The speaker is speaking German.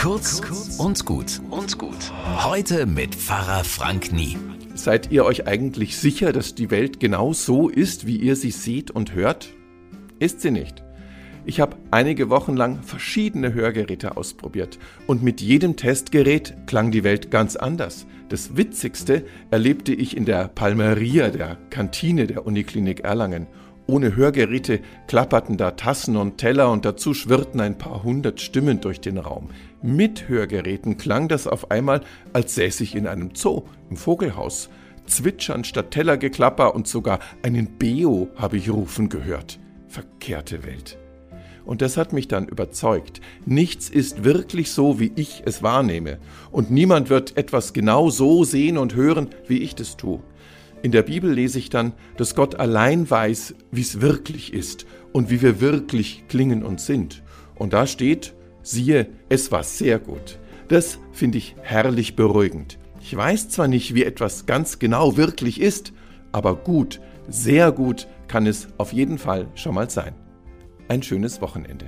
Kurz und gut und gut. Heute mit Pfarrer Frank Nie. Seid ihr euch eigentlich sicher, dass die Welt genau so ist, wie ihr sie seht und hört? Ist sie nicht. Ich habe einige Wochen lang verschiedene Hörgeräte ausprobiert und mit jedem Testgerät klang die Welt ganz anders. Das Witzigste erlebte ich in der Palmeria, der Kantine der Uniklinik Erlangen. Ohne Hörgeräte klapperten da Tassen und Teller und dazu schwirrten ein paar hundert Stimmen durch den Raum. Mit Hörgeräten klang das auf einmal, als säße ich in einem Zoo, im Vogelhaus. Zwitschern statt Tellergeklapper und sogar einen Beo habe ich rufen gehört. Verkehrte Welt. Und das hat mich dann überzeugt. Nichts ist wirklich so, wie ich es wahrnehme. Und niemand wird etwas genau so sehen und hören, wie ich das tue. In der Bibel lese ich dann, dass Gott allein weiß, wie es wirklich ist und wie wir wirklich klingen und sind. Und da steht, siehe, es war sehr gut. Das finde ich herrlich beruhigend. Ich weiß zwar nicht, wie etwas ganz genau wirklich ist, aber gut, sehr gut kann es auf jeden Fall schon mal sein. Ein schönes Wochenende.